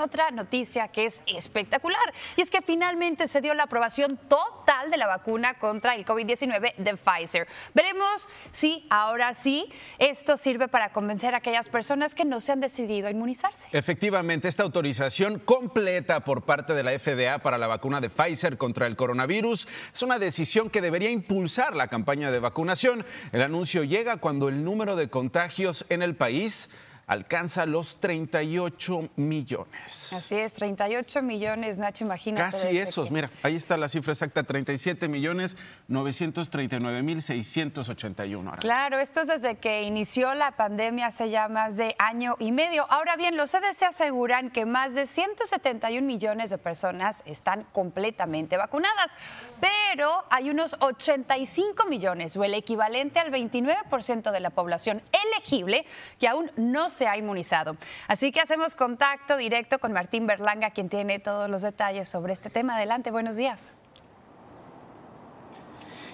otra noticia que es espectacular y es que finalmente se dio la aprobación total de la vacuna contra el COVID-19 de Pfizer. Veremos si ahora sí esto sirve para convencer a aquellas personas que no se han decidido a inmunizarse. Efectivamente, esta autorización completa por parte de la FDA para la vacuna de Pfizer contra el coronavirus es una decisión que debería impulsar la campaña de vacunación. El anuncio llega cuando el número de contagios en el país alcanza los 38 millones. Así es, 38 millones, Nacho, imagínate. Casi esos, mira, ahí está la cifra exacta, 37 millones 939 mil 681. Claro, esto es desde que inició la pandemia hace ya más de año y medio. Ahora bien, los CDC aseguran que más de 171 millones de personas están completamente vacunadas, pero hay unos 85 millones o el equivalente al 29% de la población elegible que aún no se ha inmunizado. Así que hacemos contacto directo con Martín Berlanga, quien tiene todos los detalles sobre este tema. Adelante, buenos días.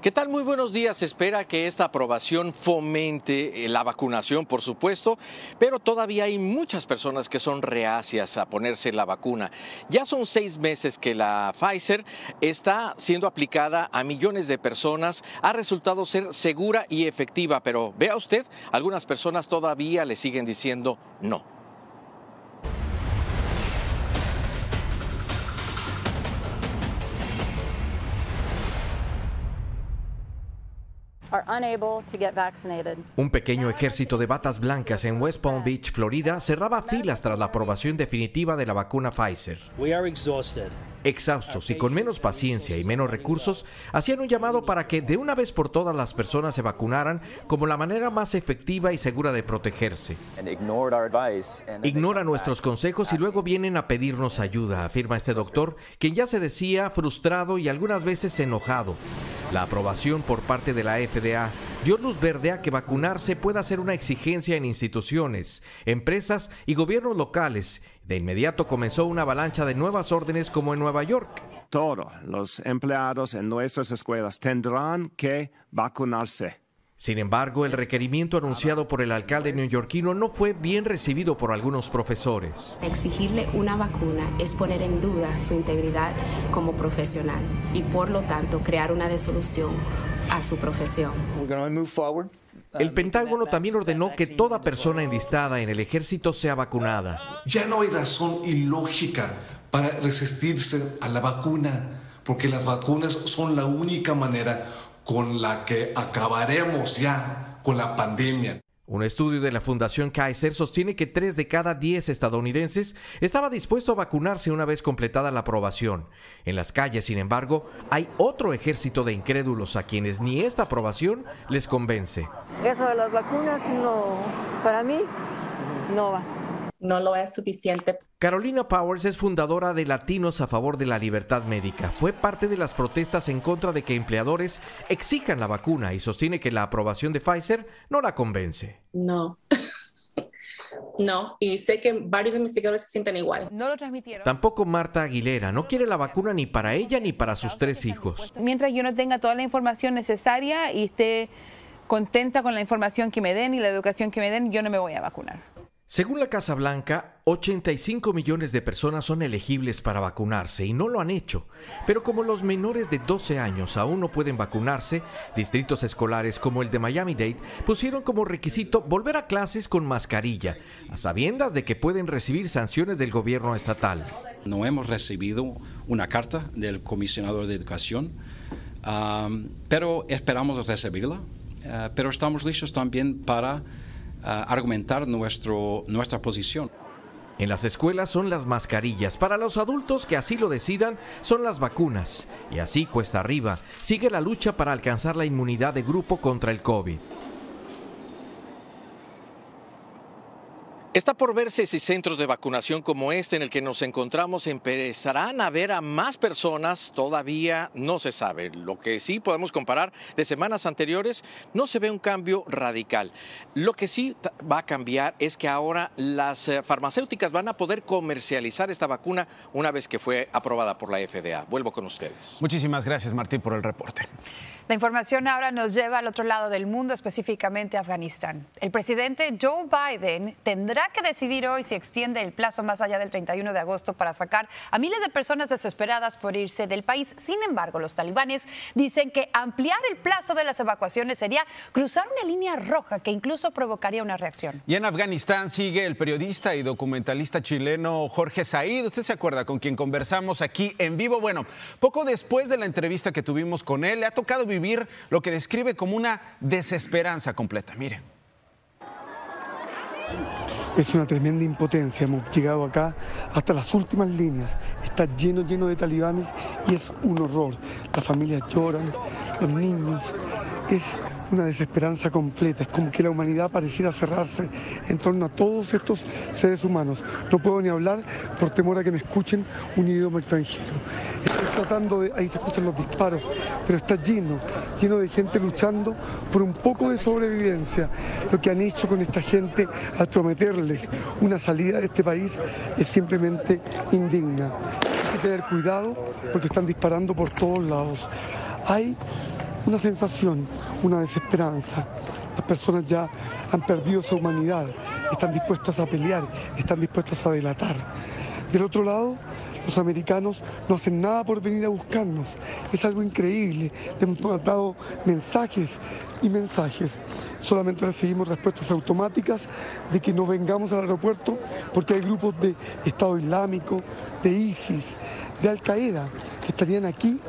¿Qué tal? Muy buenos días. espera que esta aprobación fomente eh, la vacunación, por supuesto, pero todavía hay muchas personas que son reacias a ponerse la vacuna. Ya son seis meses que la Pfizer está siendo aplicada a millones de personas. Ha resultado ser segura y efectiva, pero vea usted, algunas personas todavía le siguen diciendo no. Un pequeño ejército de batas blancas en West Palm Beach, Florida, cerraba filas tras la aprobación definitiva de la vacuna Pfizer exhaustos y con menos paciencia y menos recursos, hacían un llamado para que de una vez por todas las personas se vacunaran como la manera más efectiva y segura de protegerse. Ignora nuestros consejos y luego vienen a pedirnos ayuda, afirma este doctor, quien ya se decía frustrado y algunas veces enojado. La aprobación por parte de la FDA dio luz verde a que vacunarse pueda ser una exigencia en instituciones, empresas y gobiernos locales de inmediato comenzó una avalancha de nuevas órdenes como en Nueva York. Todos los empleados en nuestras escuelas tendrán que vacunarse. Sin embargo, el requerimiento anunciado por el alcalde neoyorquino no fue bien recibido por algunos profesores. Exigirle una vacuna es poner en duda su integridad como profesional y por lo tanto crear una desolución a su profesión. El Pentágono también ordenó que toda persona enlistada en el ejército sea vacunada. Ya no hay razón ilógica para resistirse a la vacuna, porque las vacunas son la única manera con la que acabaremos ya con la pandemia. Un estudio de la Fundación Kaiser sostiene que 3 de cada 10 estadounidenses estaba dispuesto a vacunarse una vez completada la aprobación. En las calles, sin embargo, hay otro ejército de incrédulos a quienes ni esta aprobación les convence. Eso de las vacunas, no, para mí, no va no lo es suficiente. Carolina Powers es fundadora de Latinos a favor de la libertad médica. Fue parte de las protestas en contra de que empleadores exijan la vacuna y sostiene que la aprobación de Pfizer no la convence. No. No, y sé que varios investigadores se sienten igual. No lo transmitieron. Tampoco Marta Aguilera. No quiere la vacuna ni para ella ni para sus tres hijos. Mientras yo no tenga toda la información necesaria y esté contenta con la información que me den y la educación que me den, yo no me voy a vacunar. Según la Casa Blanca, 85 millones de personas son elegibles para vacunarse y no lo han hecho. Pero como los menores de 12 años aún no pueden vacunarse, distritos escolares como el de Miami-Dade pusieron como requisito volver a clases con mascarilla, a sabiendas de que pueden recibir sanciones del gobierno estatal. No hemos recibido una carta del comisionado de educación, pero esperamos recibirla. Eh, pero estamos listos también para argumentar nuestro, nuestra posición. En las escuelas son las mascarillas, para los adultos que así lo decidan son las vacunas. Y así cuesta arriba, sigue la lucha para alcanzar la inmunidad de grupo contra el COVID. Está por verse si centros de vacunación como este en el que nos encontramos empezarán a ver a más personas, todavía no se sabe. Lo que sí podemos comparar de semanas anteriores, no se ve un cambio radical. Lo que sí va a cambiar es que ahora las eh, farmacéuticas van a poder comercializar esta vacuna una vez que fue aprobada por la FDA. Vuelvo con ustedes. Muchísimas gracias Martín por el reporte. La información ahora nos lleva al otro lado del mundo, específicamente a Afganistán. El presidente Joe Biden tendrá que decidir hoy si extiende el plazo más allá del 31 de agosto para sacar a miles de personas desesperadas por irse del país. Sin embargo, los talibanes dicen que ampliar el plazo de las evacuaciones sería cruzar una línea roja que incluso provocaría una reacción. Y en Afganistán sigue el periodista y documentalista chileno Jorge Said. ¿Usted se acuerda con quien conversamos aquí en vivo? Bueno, poco después de la entrevista que tuvimos con él, le ha tocado vivir lo que describe como una desesperanza completa. Mire. Es una tremenda impotencia. Hemos llegado acá hasta las últimas líneas. Está lleno, lleno de talibanes y es un horror. Las familias lloran, los niños. Es una desesperanza completa. Es como que la humanidad pareciera cerrarse en torno a todos estos seres humanos. No puedo ni hablar por temor a que me escuchen un idioma extranjero. Estoy tratando de, ahí se escuchan los disparos, pero está lleno, lleno de gente luchando por un poco de sobrevivencia. Lo que han hecho con esta gente al prometerles una salida de este país es simplemente indigna. Hay que tener cuidado porque están disparando por todos lados. Hay una sensación, una desesperanza. Las personas ya han perdido su humanidad, están dispuestas a pelear, están dispuestas a delatar. Del otro lado, los americanos no hacen nada por venir a buscarnos. Es algo increíble. Le hemos mandado mensajes y mensajes. Solamente recibimos respuestas automáticas de que no vengamos al aeropuerto porque hay grupos de Estado Islámico, de ISIS, de Al Qaeda que estarían aquí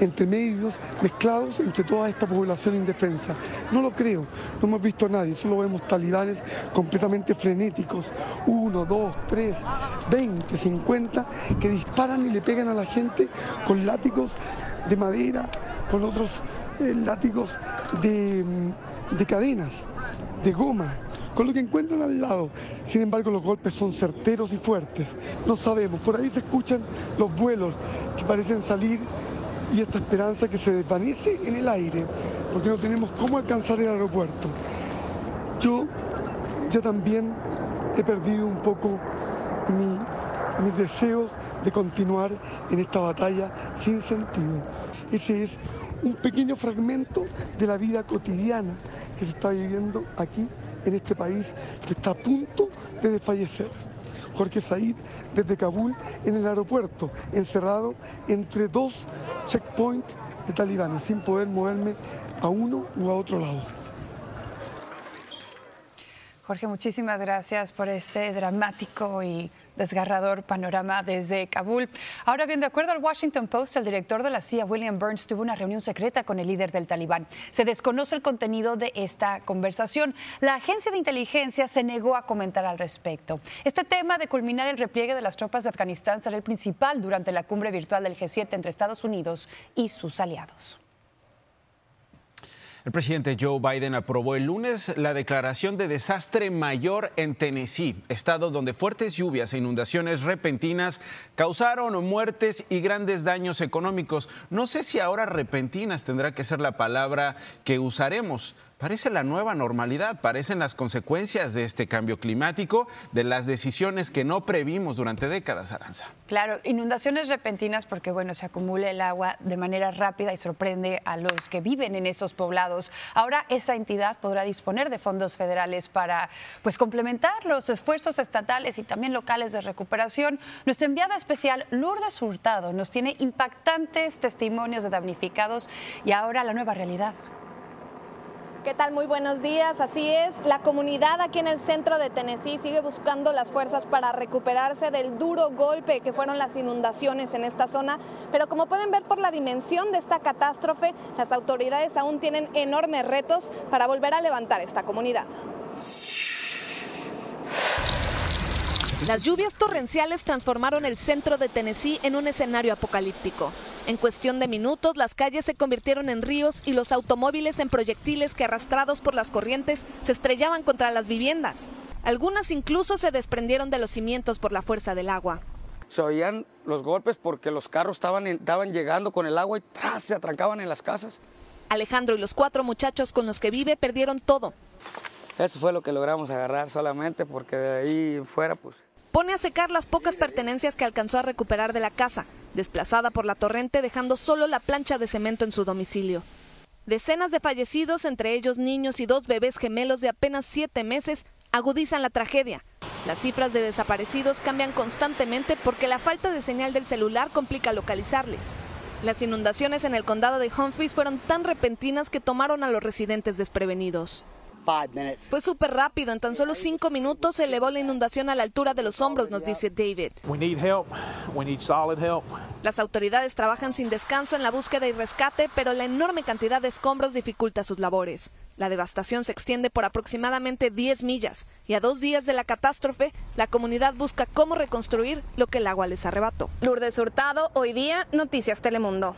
entre medios mezclados entre toda esta población indefensa. No lo creo, no hemos visto a nadie, solo vemos talibanes completamente frenéticos, uno, dos, tres, veinte, cincuenta, que disparan y le pegan a la gente con látigos de madera, con otros eh, látigos de, de cadenas, de goma con lo que encuentran al lado. Sin embargo, los golpes son certeros y fuertes. No sabemos, por ahí se escuchan los vuelos que parecen salir y esta esperanza que se desvanece en el aire, porque no tenemos cómo alcanzar el aeropuerto. Yo ya también he perdido un poco mis deseos de continuar en esta batalla sin sentido. Ese es un pequeño fragmento de la vida cotidiana que se está viviendo aquí en este país que está a punto de desfallecer. Jorge Said desde Kabul en el aeropuerto, encerrado entre dos checkpoints de talibanes, sin poder moverme a uno u a otro lado. Jorge, muchísimas gracias por este dramático y desgarrador panorama desde Kabul. Ahora bien, de acuerdo al Washington Post, el director de la CIA, William Burns, tuvo una reunión secreta con el líder del talibán. Se desconoce el contenido de esta conversación. La agencia de inteligencia se negó a comentar al respecto. Este tema de culminar el repliegue de las tropas de Afganistán será el principal durante la cumbre virtual del G7 entre Estados Unidos y sus aliados. El presidente Joe Biden aprobó el lunes la declaración de desastre mayor en Tennessee, estado donde fuertes lluvias e inundaciones repentinas causaron muertes y grandes daños económicos. No sé si ahora repentinas tendrá que ser la palabra que usaremos. Parece la nueva normalidad, parecen las consecuencias de este cambio climático, de las decisiones que no previmos durante décadas, Aranza. Claro, inundaciones repentinas porque, bueno, se acumula el agua de manera rápida y sorprende a los que viven en esos poblados. Ahora esa entidad podrá disponer de fondos federales para, pues, complementar los esfuerzos estatales y también locales de recuperación. Nuestra enviada especial, Lourdes Hurtado, nos tiene impactantes testimonios de damnificados y ahora la nueva realidad. ¿Qué tal? Muy buenos días. Así es, la comunidad aquí en el centro de Tennessee sigue buscando las fuerzas para recuperarse del duro golpe que fueron las inundaciones en esta zona, pero como pueden ver por la dimensión de esta catástrofe, las autoridades aún tienen enormes retos para volver a levantar esta comunidad. Las lluvias torrenciales transformaron el centro de Tennessee en un escenario apocalíptico. En cuestión de minutos, las calles se convirtieron en ríos y los automóviles en proyectiles que arrastrados por las corrientes se estrellaban contra las viviendas. Algunas incluso se desprendieron de los cimientos por la fuerza del agua. Se oían los golpes porque los carros estaban, estaban llegando con el agua y tras, se atrancaban en las casas. Alejandro y los cuatro muchachos con los que vive perdieron todo. Eso fue lo que logramos agarrar solamente porque de ahí fuera pues... Pone a secar las pocas pertenencias que alcanzó a recuperar de la casa, desplazada por la torrente dejando solo la plancha de cemento en su domicilio. Decenas de fallecidos, entre ellos niños y dos bebés gemelos de apenas siete meses, agudizan la tragedia. Las cifras de desaparecidos cambian constantemente porque la falta de señal del celular complica localizarles. Las inundaciones en el condado de Humphreys fueron tan repentinas que tomaron a los residentes desprevenidos. Fue súper rápido, en tan solo cinco minutos se elevó la inundación a la altura de los hombros, nos dice David. Las autoridades trabajan sin descanso en la búsqueda y rescate, pero la enorme cantidad de escombros dificulta sus labores. La devastación se extiende por aproximadamente 10 millas y a dos días de la catástrofe, la comunidad busca cómo reconstruir lo que el agua les arrebató. Lourdes Hurtado, hoy día, Noticias Telemundo.